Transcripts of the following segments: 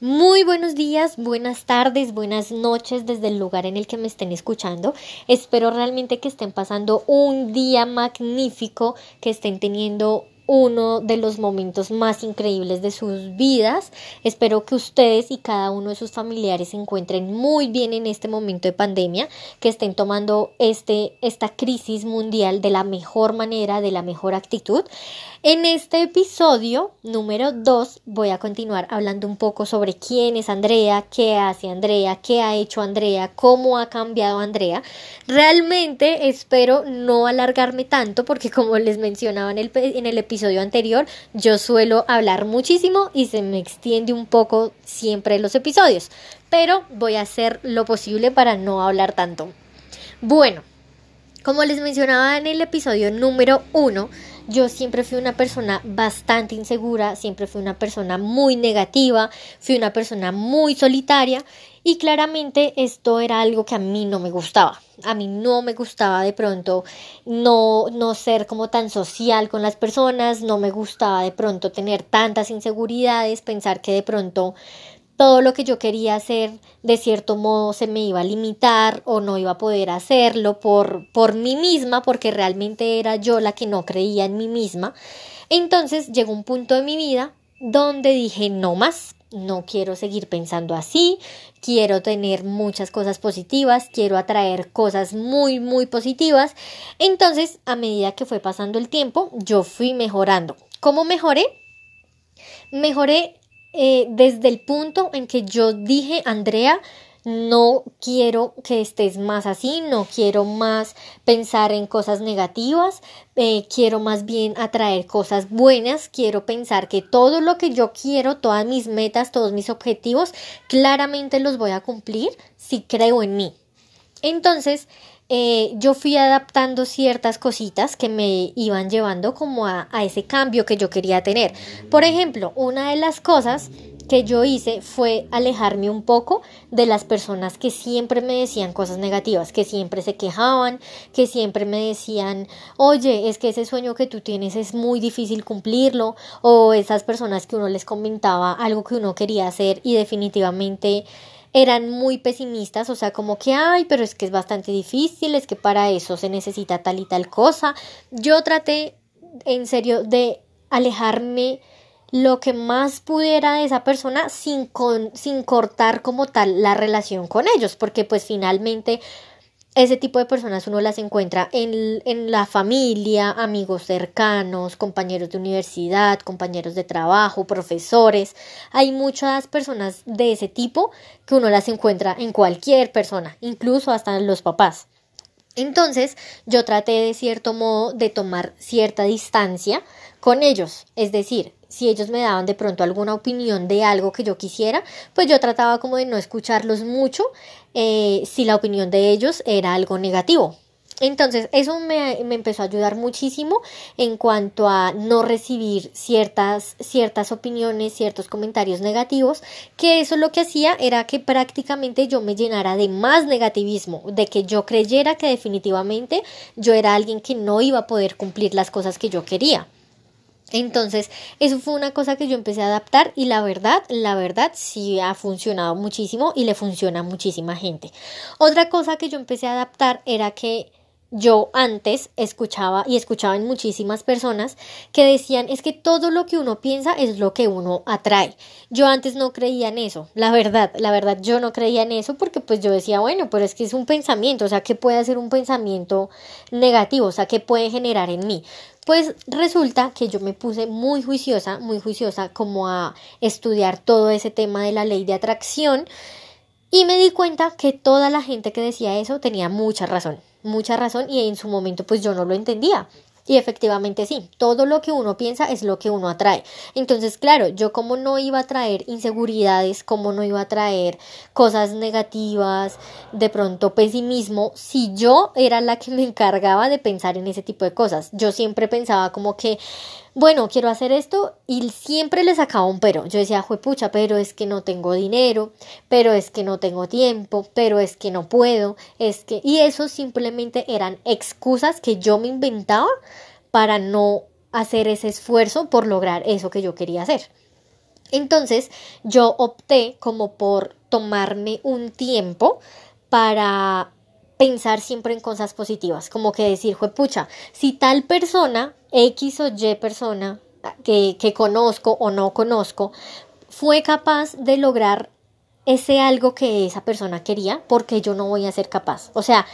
Muy buenos días, buenas tardes, buenas noches desde el lugar en el que me estén escuchando. Espero realmente que estén pasando un día magnífico, que estén teniendo uno de los momentos más increíbles de sus vidas. Espero que ustedes y cada uno de sus familiares se encuentren muy bien en este momento de pandemia, que estén tomando este, esta crisis mundial de la mejor manera, de la mejor actitud. En este episodio número 2 voy a continuar hablando un poco sobre quién es Andrea, qué hace Andrea, qué ha hecho Andrea, cómo ha cambiado Andrea. Realmente espero no alargarme tanto porque como les mencionaba en el, en el episodio anterior, yo suelo hablar muchísimo y se me extiende un poco siempre los episodios, pero voy a hacer lo posible para no hablar tanto. Bueno, como les mencionaba en el episodio número 1, yo siempre fui una persona bastante insegura, siempre fui una persona muy negativa, fui una persona muy solitaria y claramente esto era algo que a mí no me gustaba. A mí no me gustaba de pronto no, no ser como tan social con las personas, no me gustaba de pronto tener tantas inseguridades, pensar que de pronto todo lo que yo quería hacer de cierto modo se me iba a limitar o no iba a poder hacerlo por, por mí misma porque realmente era yo la que no creía en mí misma. Entonces llegó un punto de mi vida donde dije no más, no quiero seguir pensando así, quiero tener muchas cosas positivas, quiero atraer cosas muy, muy positivas. Entonces, a medida que fue pasando el tiempo, yo fui mejorando. ¿Cómo mejoré? Mejoré eh, desde el punto en que yo dije, Andrea, no quiero que estés más así, no quiero más pensar en cosas negativas, eh, quiero más bien atraer cosas buenas, quiero pensar que todo lo que yo quiero, todas mis metas, todos mis objetivos, claramente los voy a cumplir si creo en mí. Entonces, eh, yo fui adaptando ciertas cositas que me iban llevando como a, a ese cambio que yo quería tener. Por ejemplo, una de las cosas que yo hice fue alejarme un poco de las personas que siempre me decían cosas negativas, que siempre se quejaban, que siempre me decían, oye, es que ese sueño que tú tienes es muy difícil cumplirlo, o esas personas que uno les comentaba algo que uno quería hacer y definitivamente eran muy pesimistas, o sea, como que, ay, pero es que es bastante difícil, es que para eso se necesita tal y tal cosa. Yo traté, en serio, de alejarme lo que más pudiera de esa persona sin, con, sin cortar como tal la relación con ellos, porque pues finalmente ese tipo de personas uno las encuentra en, en, la familia, amigos cercanos, compañeros de universidad, compañeros de trabajo, profesores. Hay muchas personas de ese tipo que uno las encuentra en cualquier persona, incluso hasta en los papás. Entonces yo traté de cierto modo de tomar cierta distancia con ellos, es decir, si ellos me daban de pronto alguna opinión de algo que yo quisiera, pues yo trataba como de no escucharlos mucho eh, si la opinión de ellos era algo negativo. Entonces, eso me, me, empezó a ayudar muchísimo en cuanto a no recibir ciertas, ciertas opiniones, ciertos comentarios negativos, que eso lo que hacía era que prácticamente yo me llenara de más negativismo, de que yo creyera que definitivamente yo era alguien que no iba a poder cumplir las cosas que yo quería. Entonces, eso fue una cosa que yo empecé a adaptar y la verdad, la verdad sí ha funcionado muchísimo y le funciona a muchísima gente. Otra cosa que yo empecé a adaptar era que yo antes escuchaba y escuchaba en muchísimas personas que decían es que todo lo que uno piensa es lo que uno atrae. Yo antes no creía en eso, la verdad, la verdad yo no creía en eso porque pues yo decía, bueno, pero es que es un pensamiento, o sea, ¿qué puede hacer un pensamiento negativo? O sea, ¿qué puede generar en mí? Pues resulta que yo me puse muy juiciosa, muy juiciosa como a estudiar todo ese tema de la ley de atracción y me di cuenta que toda la gente que decía eso tenía mucha razón mucha razón y en su momento pues yo no lo entendía. Y efectivamente sí, todo lo que uno piensa es lo que uno atrae. Entonces, claro, yo como no iba a traer inseguridades, como no iba a traer cosas negativas, de pronto pesimismo, si yo era la que me encargaba de pensar en ese tipo de cosas. Yo siempre pensaba como que bueno, quiero hacer esto y siempre le sacaba un pero. Yo decía, pucha, pero es que no tengo dinero, pero es que no tengo tiempo, pero es que no puedo, es que... Y eso simplemente eran excusas que yo me inventaba para no hacer ese esfuerzo por lograr eso que yo quería hacer. Entonces yo opté como por tomarme un tiempo para pensar siempre en cosas positivas, como que decir, pucha, si tal persona, X o Y persona que, que conozco o no conozco, fue capaz de lograr ese algo que esa persona quería, porque yo no voy a ser capaz. O sea,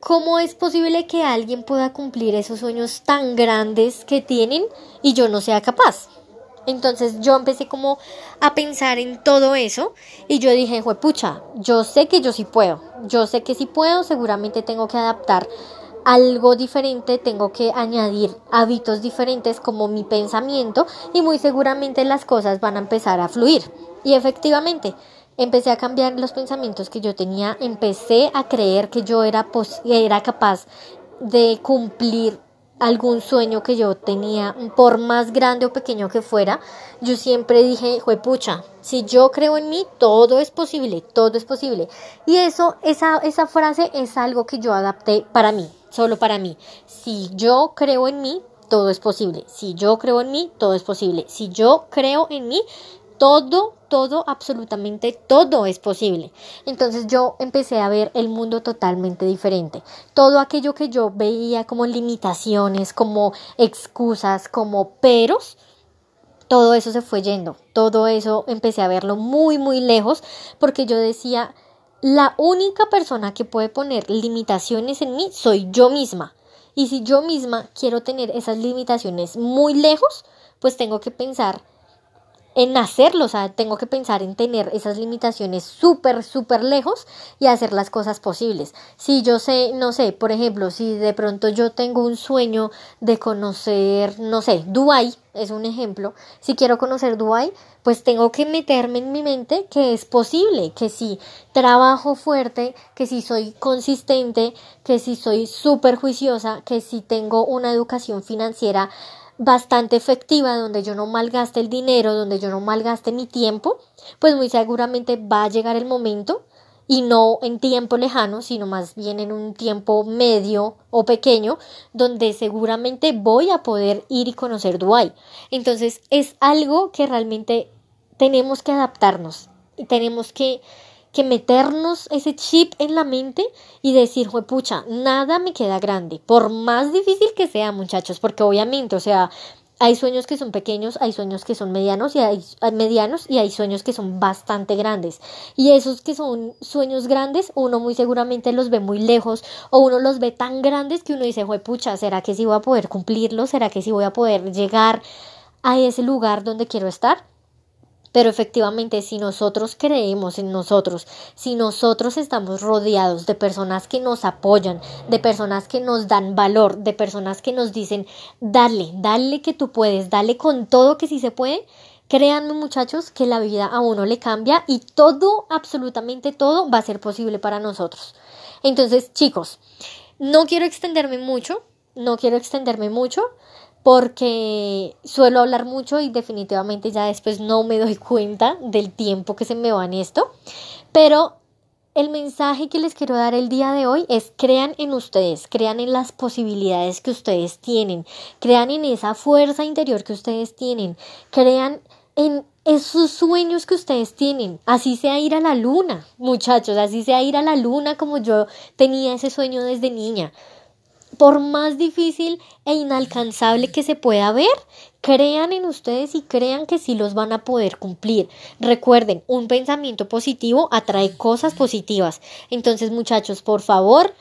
¿cómo es posible que alguien pueda cumplir esos sueños tan grandes que tienen y yo no sea capaz? Entonces yo empecé como a pensar en todo eso y yo dije, pucha, yo sé que yo sí puedo, yo sé que sí puedo, seguramente tengo que adaptar algo diferente, tengo que añadir hábitos diferentes como mi pensamiento y muy seguramente las cosas van a empezar a fluir. Y efectivamente, empecé a cambiar los pensamientos que yo tenía, empecé a creer que yo era, era capaz de cumplir algún sueño que yo tenía, por más grande o pequeño que fuera, yo siempre dije, pucha, si yo creo en mí, todo es posible, todo es posible. Y eso, esa, esa frase es algo que yo adapté para mí, solo para mí. Si yo creo en mí, todo es posible. Si yo creo en mí, todo es posible. Si yo creo en mí, todo, todo, absolutamente todo es posible. Entonces yo empecé a ver el mundo totalmente diferente. Todo aquello que yo veía como limitaciones, como excusas, como peros, todo eso se fue yendo. Todo eso empecé a verlo muy, muy lejos porque yo decía, la única persona que puede poner limitaciones en mí soy yo misma. Y si yo misma quiero tener esas limitaciones muy lejos, pues tengo que pensar en hacerlo, o sea, tengo que pensar en tener esas limitaciones súper, súper lejos y hacer las cosas posibles. Si yo sé, no sé, por ejemplo, si de pronto yo tengo un sueño de conocer, no sé, Dubai, es un ejemplo, si quiero conocer Dubai, pues tengo que meterme en mi mente que es posible, que si trabajo fuerte, que si soy consistente, que si soy súper juiciosa, que si tengo una educación financiera bastante efectiva, donde yo no malgaste el dinero, donde yo no malgaste mi tiempo, pues muy seguramente va a llegar el momento y no en tiempo lejano, sino más bien en un tiempo medio o pequeño, donde seguramente voy a poder ir y conocer Dubái. Entonces es algo que realmente tenemos que adaptarnos y tenemos que que meternos ese chip en la mente y decir, pucha, nada me queda grande, por más difícil que sea, muchachos, porque obviamente, o sea, hay sueños que son pequeños, hay sueños que son medianos y hay, medianos y hay sueños que son bastante grandes. Y esos que son sueños grandes, uno muy seguramente los ve muy lejos o uno los ve tan grandes que uno dice, pucha, ¿será que sí voy a poder cumplirlos? ¿Será que sí voy a poder llegar a ese lugar donde quiero estar? Pero efectivamente, si nosotros creemos en nosotros, si nosotros estamos rodeados de personas que nos apoyan, de personas que nos dan valor, de personas que nos dicen, dale, dale que tú puedes, dale con todo que sí se puede, créanme muchachos que la vida a uno le cambia y todo, absolutamente todo va a ser posible para nosotros. Entonces, chicos, no quiero extenderme mucho, no quiero extenderme mucho, porque suelo hablar mucho y definitivamente ya después no me doy cuenta del tiempo que se me va en esto. Pero el mensaje que les quiero dar el día de hoy es crean en ustedes, crean en las posibilidades que ustedes tienen, crean en esa fuerza interior que ustedes tienen, crean en esos sueños que ustedes tienen, así sea ir a la luna, muchachos, así sea ir a la luna como yo tenía ese sueño desde niña por más difícil e inalcanzable que se pueda ver, crean en ustedes y crean que sí los van a poder cumplir. Recuerden, un pensamiento positivo atrae cosas positivas. Entonces, muchachos, por favor,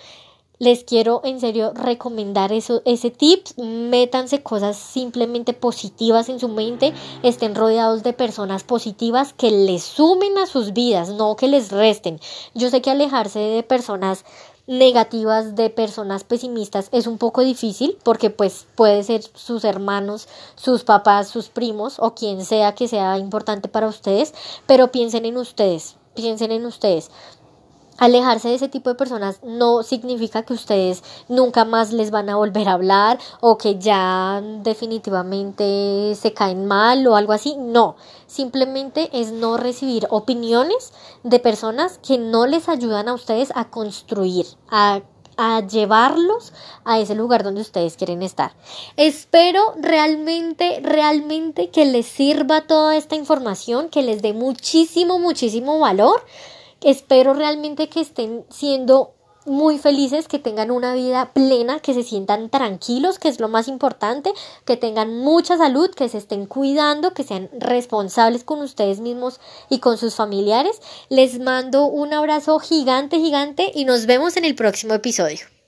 les quiero en serio recomendar eso, ese tip. Métanse cosas simplemente positivas en su mente. Estén rodeados de personas positivas que les sumen a sus vidas, no que les resten. Yo sé que alejarse de personas negativas de personas pesimistas es un poco difícil porque pues puede ser sus hermanos, sus papás, sus primos o quien sea que sea importante para ustedes, pero piensen en ustedes, piensen en ustedes. Alejarse de ese tipo de personas no significa que ustedes nunca más les van a volver a hablar o que ya definitivamente se caen mal o algo así. No, simplemente es no recibir opiniones de personas que no les ayudan a ustedes a construir, a llevarlos a ese lugar donde ustedes quieren estar. Espero realmente, realmente que les sirva toda esta información, que les dé muchísimo, muchísimo valor. Espero realmente que estén siendo muy felices, que tengan una vida plena, que se sientan tranquilos, que es lo más importante, que tengan mucha salud, que se estén cuidando, que sean responsables con ustedes mismos y con sus familiares. Les mando un abrazo gigante, gigante y nos vemos en el próximo episodio.